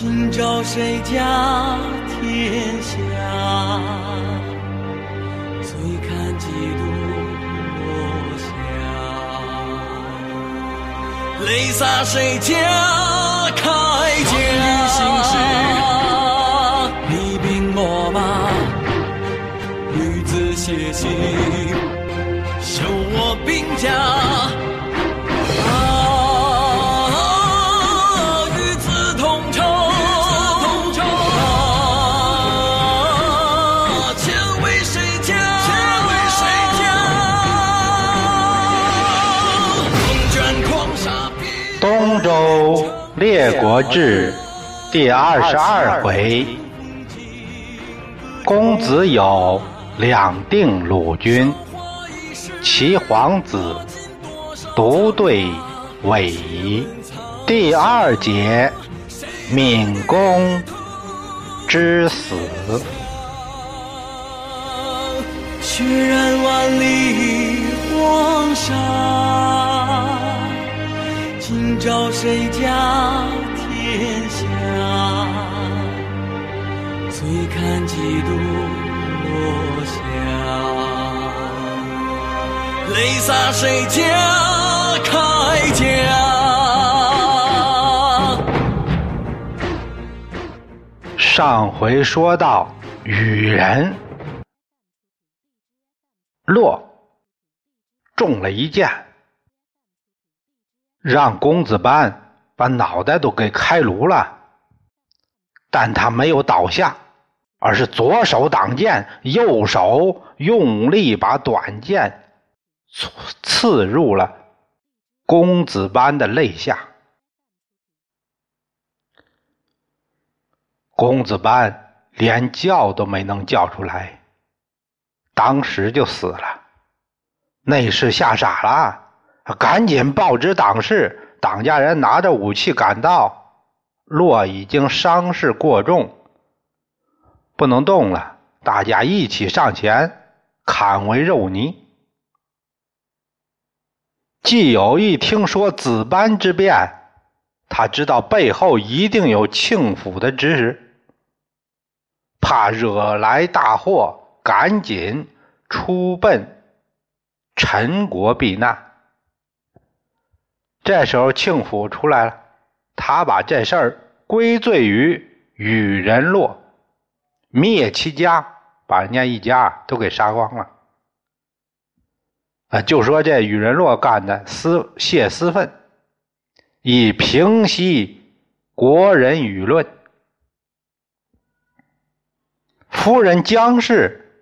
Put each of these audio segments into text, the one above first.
今朝谁家天下？醉看几度落霞。泪洒谁家铠甲？你兵我马，女子写信，绣我兵家甲。列国志第二十二回，公子有两定鲁军，齐皇子独对尾夷。第二节，闵公之死。血染万里黄沙。今朝谁家天下？醉看几度落霞。泪洒谁家铠甲？上回说到，羽人落中了一箭。让公子班把脑袋都给开颅了，但他没有倒下，而是左手挡剑，右手用力把短剑刺入了公子班的肋下。公子班连叫都没能叫出来，当时就死了。内侍吓傻了。赶紧报知党事，党家人拿着武器赶到，洛已经伤势过重，不能动了。大家一起上前砍为肉泥。季友一听说子班之变，他知道背后一定有庆府的指使，怕惹来大祸，赶紧出奔陈国避难。这时候，庆府出来了，他把这事儿归罪于羽人洛，灭其家，把人家一家都给杀光了。啊，就说这羽人洛干的私泄私愤，以平息国人舆论。夫人姜氏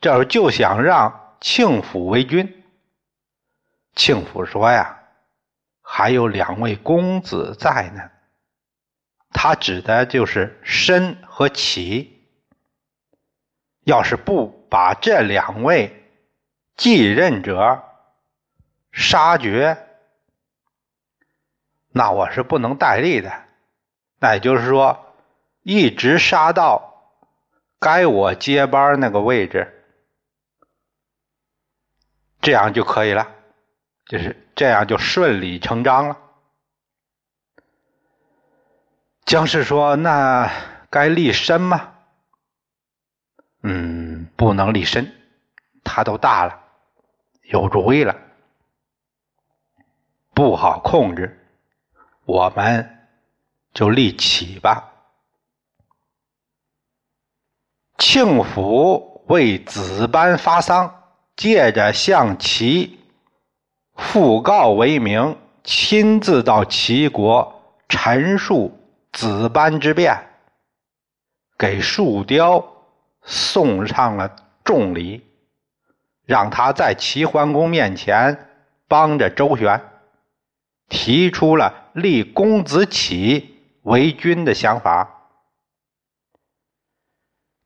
这时候就想让庆府为君，庆府说呀。还有两位公子在呢，他指的就是申和齐。要是不把这两位继任者杀绝，那我是不能代力的。那也就是说，一直杀到该我接班那个位置，这样就可以了。就是这样，就顺理成章了。姜氏说：“那该立身吗？”“嗯，不能立身，他都大了，有主意了，不好控制，我们就立起吧。”庆府为子班发丧，借着象棋。讣告为名，亲自到齐国陈述子班之变，给树雕送上了重礼，让他在齐桓公面前帮着周旋，提出了立公子启为君的想法。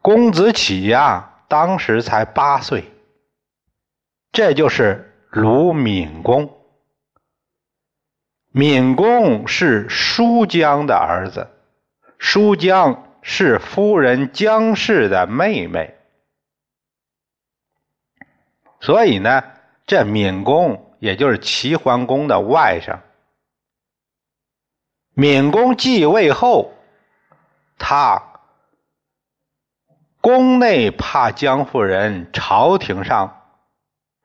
公子启呀，当时才八岁，这就是。鲁闵公，闵公是叔姜的儿子，叔姜是夫人姜氏的妹妹，所以呢，这闵公也就是齐桓公的外甥。闵公继位后，他宫内怕江夫人，朝廷上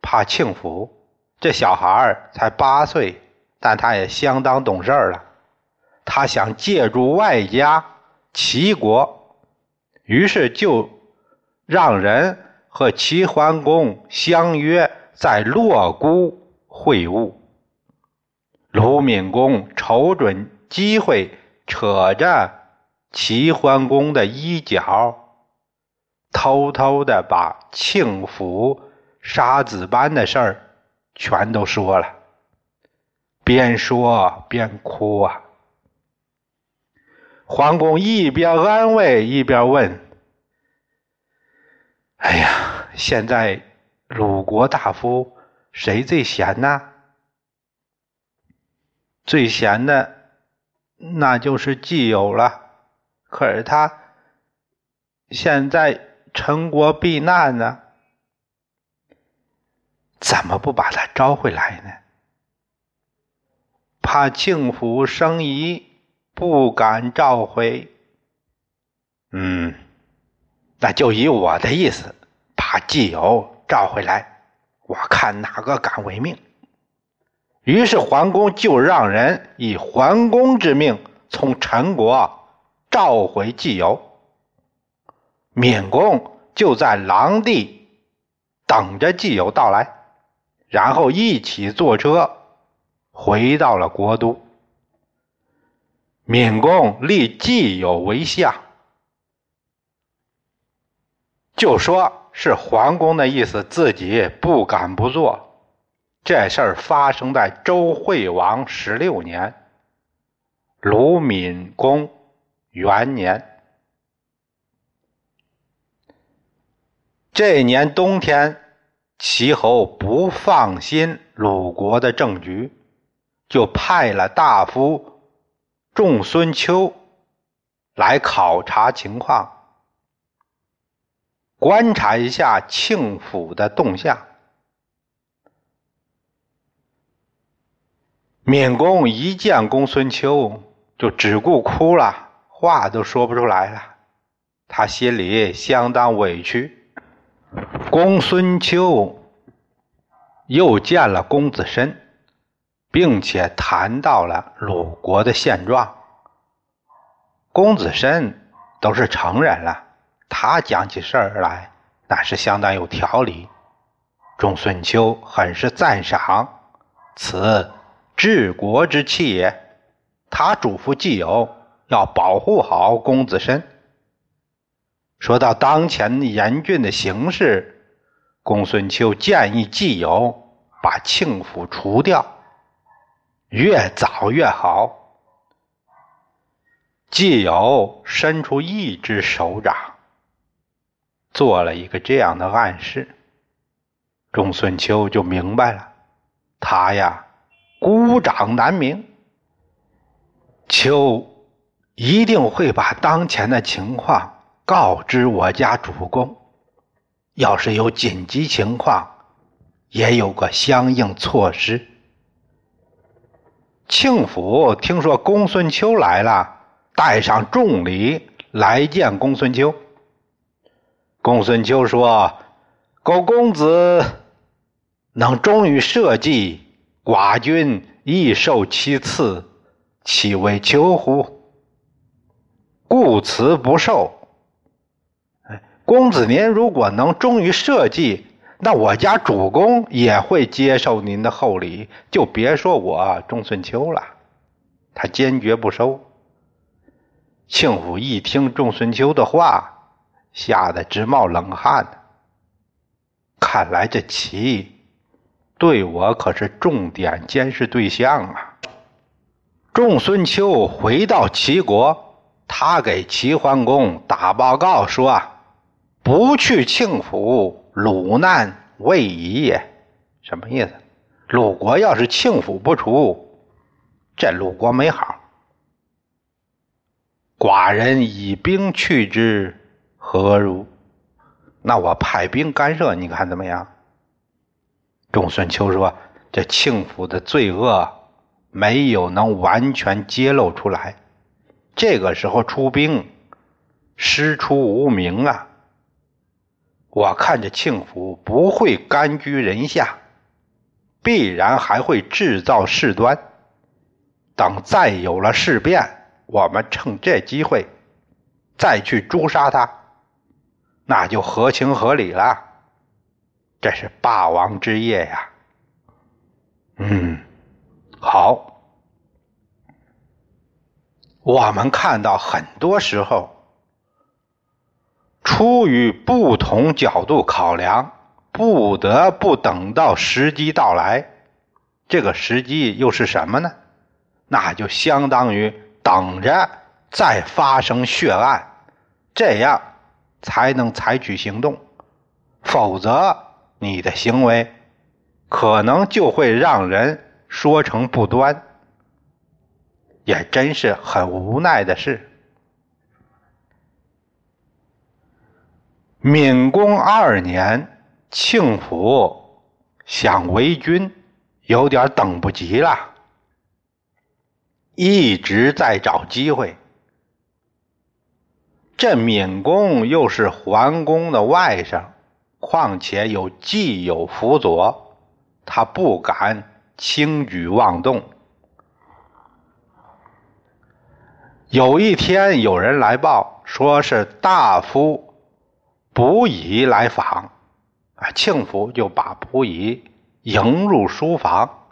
怕庆福。这小孩才八岁，但他也相当懂事了。他想借助外家齐国，于是就让人和齐桓公相约在洛姑会晤。鲁闵公瞅准机会，扯着齐桓公的衣角，偷偷的把庆府杀子班的事儿。全都说了，边说边哭啊。桓公一边安慰一边问：“哎呀，现在鲁国大夫谁最闲呢？最闲的那就是季友了。可是他现在陈国避难呢。”怎么不把他招回来呢？怕庆府生疑，不敢召回。嗯，那就以我的意思，把季友召回来，我看哪个敢违命。于是桓公就让人以桓公之命，从陈国召回季友。闵公就在狼地等着季友到来。然后一起坐车回到了国都。闵公立季友为相，就说是桓公的意思，自己不敢不做。这事儿发生在周惠王十六年，鲁闵公元年。这年冬天。齐侯不放心鲁国的政局，就派了大夫仲孙秋来考察情况，观察一下庆府的动向。闵公一见公孙秋，就只顾哭了，话都说不出来了。他心里相当委屈。公孙秋又见了公子申，并且谈到了鲁国的现状。公子申都是成人了，他讲起事儿来那是相当有条理。仲孙秋很是赞赏，此治国之器也。他嘱咐季友要保护好公子申。说到当前严峻的形势，公孙丘建议季友把庆府除掉，越早越好。季友伸出一只手掌，做了一个这样的暗示，公孙丘就明白了，他呀孤掌难鸣，丘一定会把当前的情况。告知我家主公，要是有紧急情况，也有个相应措施。庆府听说公孙丘来了，带上重礼来见公孙丘。公孙丘说：“苟公子能忠于社稷，寡君亦受其赐，岂为求乎？故辞不受。”公子您如果能忠于社稷，那我家主公也会接受您的厚礼，就别说我仲孙秋了。他坚决不收。庆府一听仲孙秋的话，吓得直冒冷汗。看来这齐对我可是重点监视对象啊！仲孙秋回到齐国，他给齐桓公打报告说。不去庆府，鲁难未已也。什么意思？鲁国要是庆府不除，这鲁国没好。寡人以兵去之，何如？那我派兵干涉，你看怎么样？仲孙秋说：“这庆府的罪恶没有能完全揭露出来，这个时候出兵师出无名啊！我看这庆福不会甘居人下，必然还会制造事端。等再有了事变，我们趁这机会再去诛杀他，那就合情合理了。这是霸王之业呀！嗯，好。我们看到很多时候，出于不同角度考量，不得不等到时机到来。这个时机又是什么呢？那就相当于等着再发生血案，这样才能采取行动。否则，你的行为可能就会让人说成不端，也真是很无奈的事。敏公二年，庆府想为君，有点等不及了。一直在找机会。这闵公又是桓公的外甥，况且有季友辅佐，他不敢轻举妄动。有一天，有人来报，说是大夫卜乙来访，啊，庆福就把卜乙迎入书房。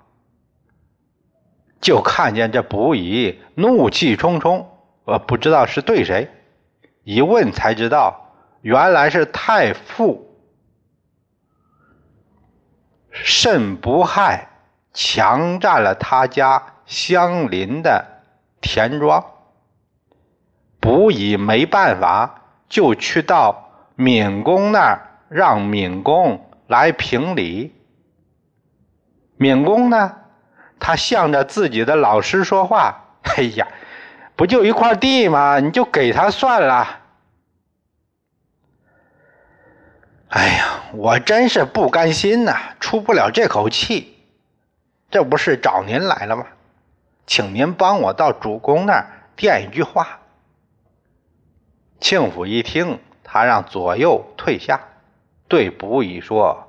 就看见这卜仪怒气冲冲，呃，不知道是对谁。一问才知道，原来是太傅甚不害强占了他家相邻的田庄。卜仪没办法，就去到闵公那儿，让闵公来评理。闵公呢？他向着自己的老师说话：“ 哎呀，不就一块地吗？你就给他算了。”哎呀，我真是不甘心呐，出不了这口气。这不是找您来了吗？请您帮我到主公那儿垫一句话。庆府一听，他让左右退下，对卜乙说：“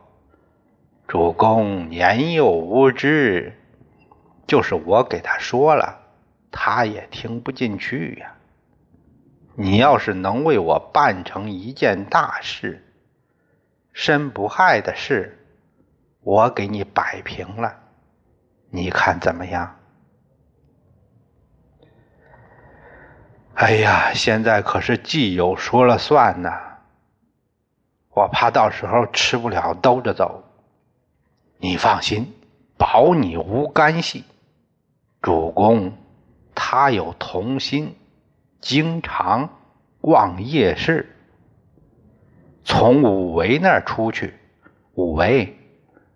主公年幼无知。”就是我给他说了，他也听不进去呀。你要是能为我办成一件大事，身不害的事，我给你摆平了，你看怎么样？哎呀，现在可是季友说了算呐，我怕到时候吃不了兜着走。你放心，保你无干系。主公，他有童心，经常逛夜市。从武维那儿出去，武维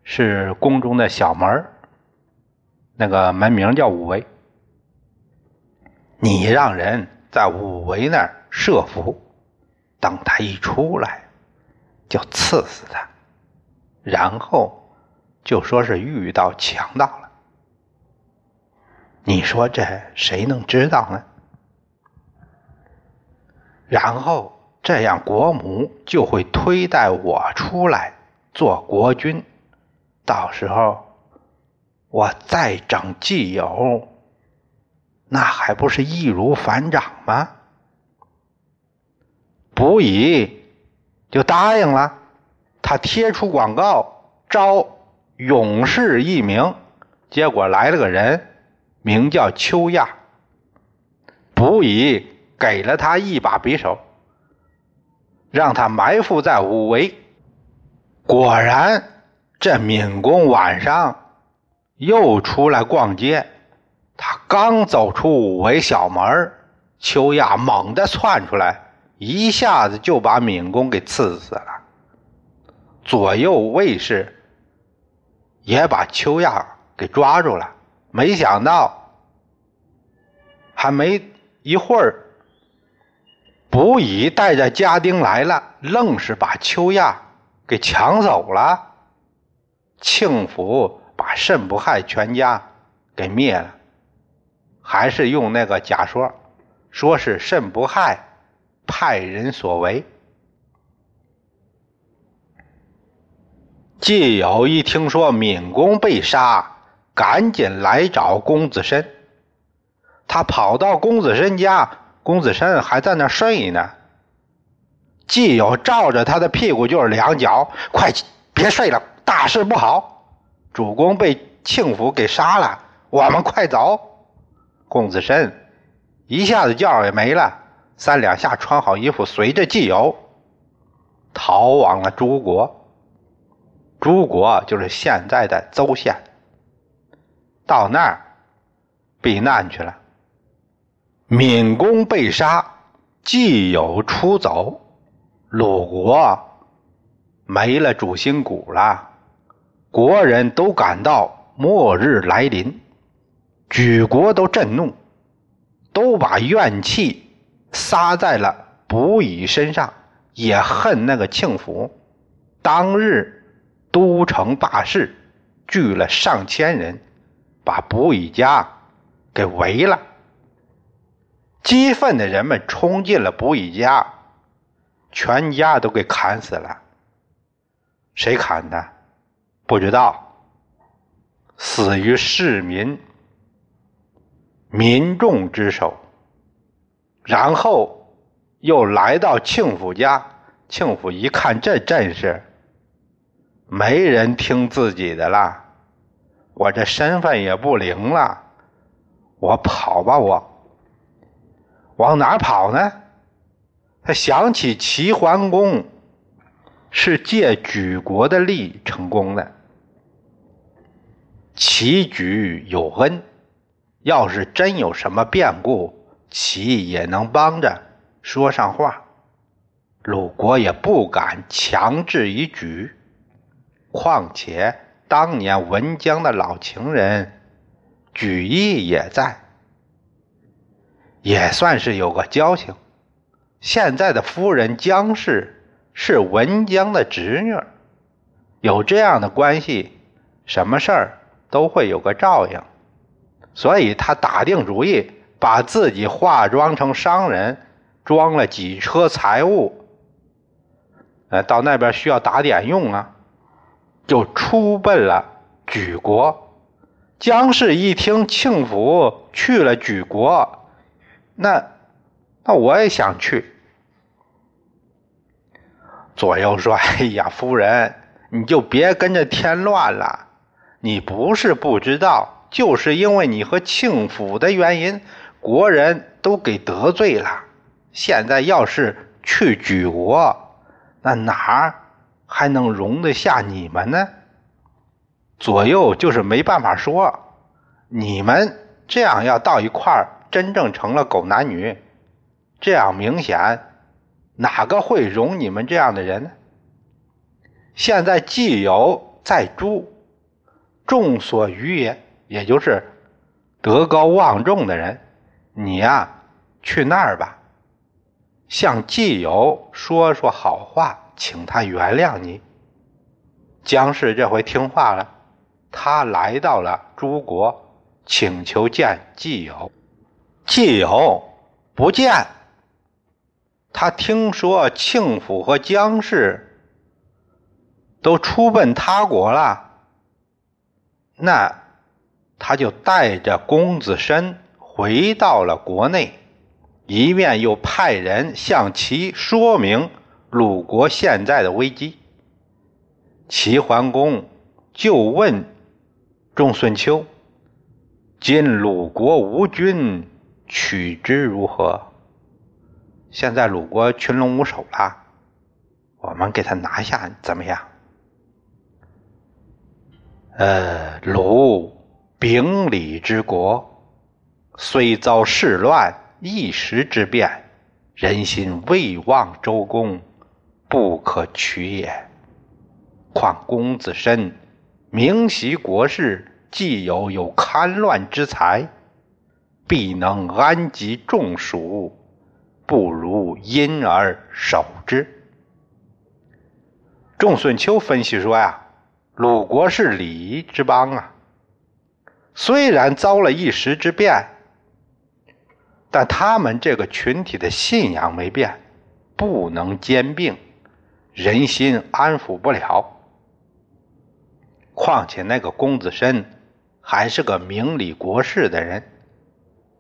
是宫中的小门那个门名叫武维。你让人在武维那儿设伏，等他一出来，就刺死他，然后就说是遇到强盗了。你说这谁能知道呢？然后这样国母就会推戴我出来做国君，到时候我再整继友，那还不是易如反掌吗？不以就答应了，他贴出广告招勇士一名，结果来了个人。名叫秋亚，卜乙给了他一把匕首，让他埋伏在五围。果然，这敏公晚上又出来逛街，他刚走出五围小门，秋亚猛地窜出来，一下子就把敏公给刺死了。左右卫士也把秋亚给抓住了。没想到，还没一会儿，卜乙带着家丁来了，愣是把秋亚给抢走了。庆府把慎不害全家给灭了，还是用那个假说，说是慎不害派人所为。季友一听说闵公被杀，赶紧来找公子申。他跑到公子申家，公子申还在那睡呢。季友照着他的屁股就是两脚，快别睡了，大事不好！主公被庆府给杀了，我们快走！公子申一下子觉也没了，三两下穿好衣服，随着季友逃往了诸国。诸国就是现在的邹县，到那儿避难去了。闵公被杀，季友出走，鲁国没了主心骨了，国人都感到末日来临，举国都震怒，都把怨气撒在了卜乙身上，也恨那个庆府。当日。都城大事，聚了上千人，把卜乙家给围了。激愤的人们冲进了卜乙家，全家都给砍死了。谁砍的？不知道。死于市民、民众之手。然后又来到庆府家，庆府一看这阵势。没人听自己的了，我这身份也不灵了，我跑吧，我往哪跑呢？他想起齐桓公是借举国的力成功的，齐举有恩，要是真有什么变故，齐也能帮着说上话，鲁国也不敢强制一举。况且当年文姜的老情人举义也在，也算是有个交情。现在的夫人姜氏是文姜的侄女，有这样的关系，什么事儿都会有个照应。所以他打定主意，把自己化妆成商人，装了几车财物，呃，到那边需要打点用啊。就出奔了莒国。姜氏一听庆府去了莒国，那那我也想去。左右说：“哎呀，夫人，你就别跟着添乱了。你不是不知道，就是因为你和庆府的原因，国人都给得罪了。现在要是去举国，那哪儿？”还能容得下你们呢？左右就是没办法说，你们这样要到一块儿，真正成了狗男女，这样明显，哪个会容你们这样的人呢？现在既有在诸，众所欲也，也就是德高望重的人，你呀去那儿吧，向季友说说好话。请他原谅你。姜氏这回听话了，他来到了诸国，请求见季友。季友不见。他听说庆府和姜氏都出奔他国了，那他就带着公子申回到了国内，一面又派人向其说明。鲁国现在的危机，齐桓公就问仲孙秋：“今鲁国无君，取之如何？”现在鲁国群龙无首了，我们给他拿下怎么样？呃，鲁秉礼之国，虽遭世乱，一时之变，人心未忘周公。不可取也。况公子申明习国事，既有有堪乱之才，必能安及众属，不如因而守之。仲孙丘分析说呀，鲁国是礼之邦啊，虽然遭了一时之变，但他们这个群体的信仰没变。不能兼并，人心安抚不了。况且那个公子申还是个明理国事的人，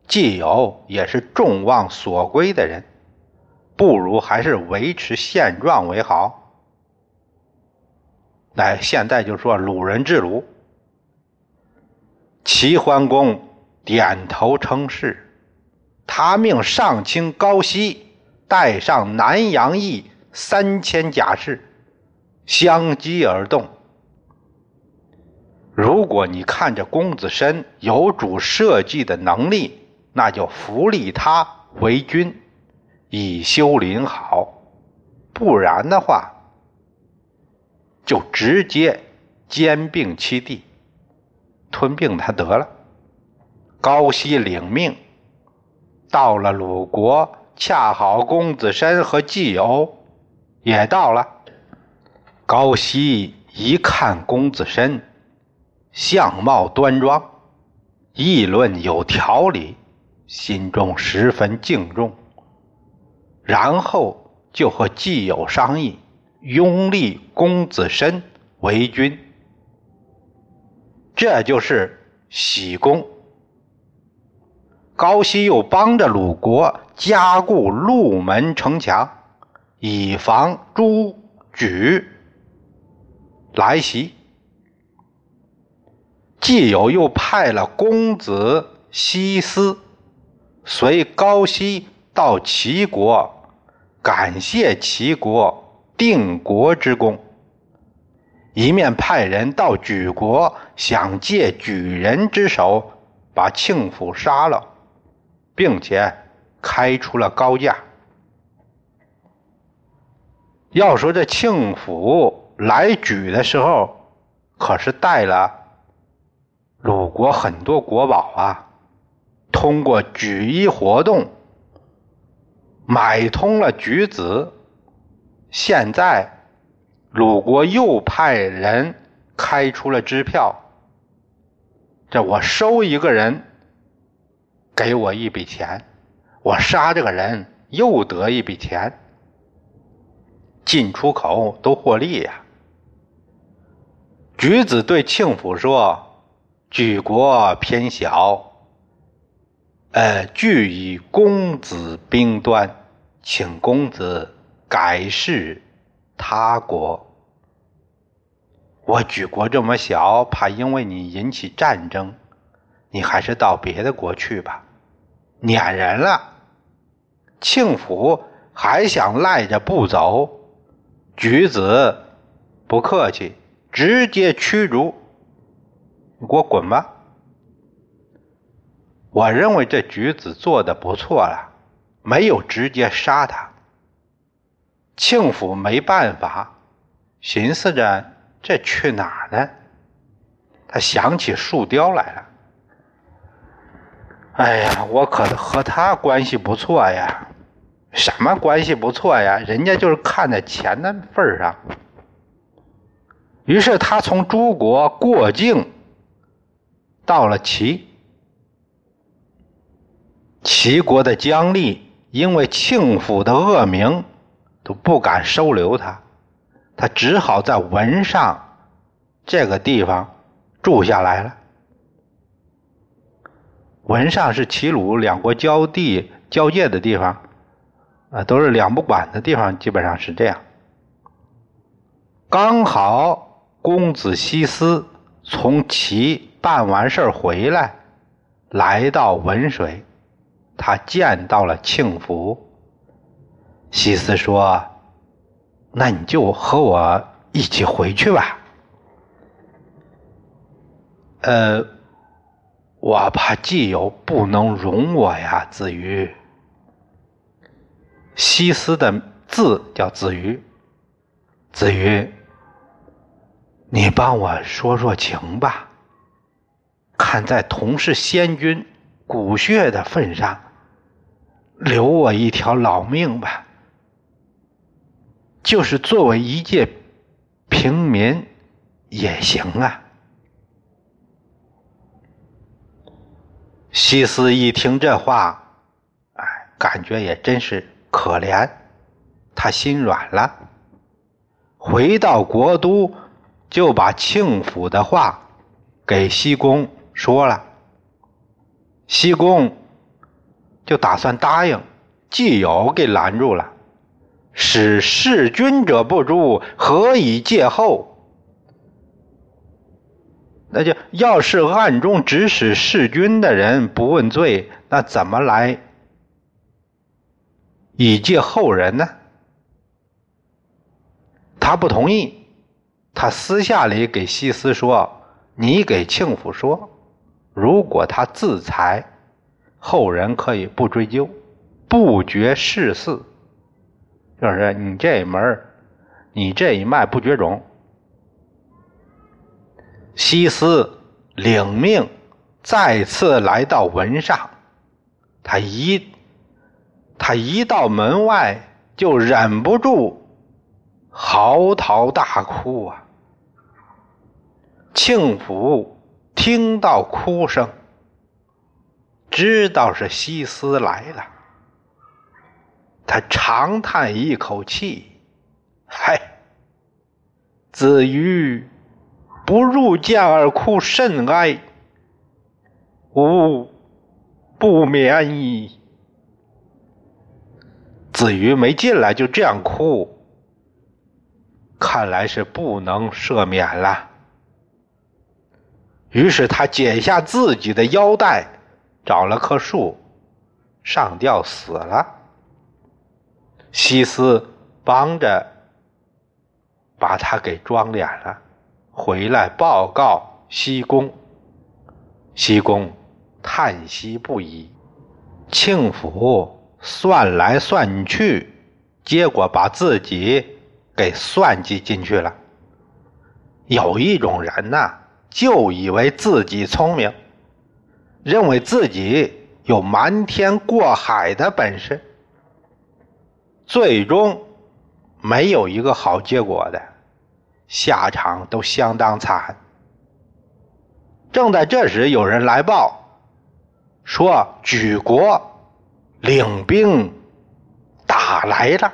既有也是众望所归的人，不如还是维持现状为好。来，现在就说鲁人之鲁。齐桓公点头称是，他命上卿高息带上南阳邑三千甲士，相机而动。如果你看着公子申有主社稷的能力，那就扶立他为君，以修邻好；不然的话，就直接兼并其地，吞并他得了。高息领命，到了鲁国，恰好公子申和季友也到了。高息一看公子申。相貌端庄，议论有条理，心中十分敬重。然后就和季友商议，拥立公子申为君。这就是喜功。高息又帮着鲁国加固鹿门城墙，以防诸举来袭。季友又派了公子西斯随高息到齐国，感谢齐国定国之功；一面派人到莒国，想借莒人之手把庆府杀了，并且开出了高价。要说这庆府来莒的时候，可是带了。鲁国很多国宝啊，通过举一活动买通了举子。现在鲁国又派人开出了支票，这我收一个人，给我一笔钱；我杀这个人，又得一笔钱，进出口都获利呀。举子对庆府说。举国偏小，呃，据以公子兵端，请公子改世他国。我举国这么小，怕因为你引起战争，你还是到别的国去吧。撵人了，庆府还想赖着不走，举子不客气，直接驱逐。你给我滚吧！我认为这举子做的不错了，没有直接杀他。庆府没办法，寻思着这去哪儿呢？他想起树雕来了。哎呀，我可和他关系不错呀！什么关系不错呀？人家就是看在钱的份上。于是他从诸国过境。到了齐，齐国的姜立因为庆府的恶名，都不敢收留他，他只好在文上这个地方住下来了。文上是齐鲁两国交地交界的地方，啊，都是两不管的地方，基本上是这样。刚好公子西斯从齐。办完事儿回来，来到文水，他见到了庆福。西斯说：“那你就和我一起回去吧。”呃，我怕季友不能容我呀，子瑜。西斯的字叫子瑜，子瑜，你帮我说说情吧。看在同是仙君骨血的份上，留我一条老命吧。就是作为一介平民也行啊。西斯一听这话，哎，感觉也真是可怜，他心软了，回到国都，就把庆府的话给西宫说了。西宫就打算答应，季友给拦住了。使弑君者不诛，何以戒后？那就要是暗中指使弑君的人不问罪，那怎么来以戒后人呢？他不同意，他私下里给西施说：“你给庆府说，如果他自裁，后人可以不追究，不绝世嗣。”就是你这门你这一脉不绝种。西斯领命，再次来到文上，他一他一到门外就忍不住嚎啕大哭啊！庆府听到哭声，知道是西斯来了。他长叹一口气：“嗨，子瑜不入见而哭甚哀，吾不免矣。”子瑜没进来就这样哭，看来是不能赦免了。于是他解下自己的腰带，找了棵树，上吊死了。西施帮着把他给装脸了，回来报告西宫。西宫叹息不已。庆府算来算去，结果把自己给算计进去了。有一种人呐，就以为自己聪明，认为自己有瞒天过海的本事。最终没有一个好结果的，下场都相当惨。正在这时，有人来报说，举国领兵打来了。